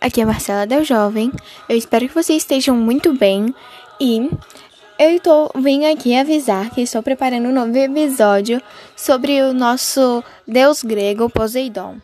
aqui é Marcela Del Jovem. Eu espero que vocês estejam muito bem e eu estou vim aqui avisar que estou preparando um novo episódio sobre o nosso deus grego Poseidon.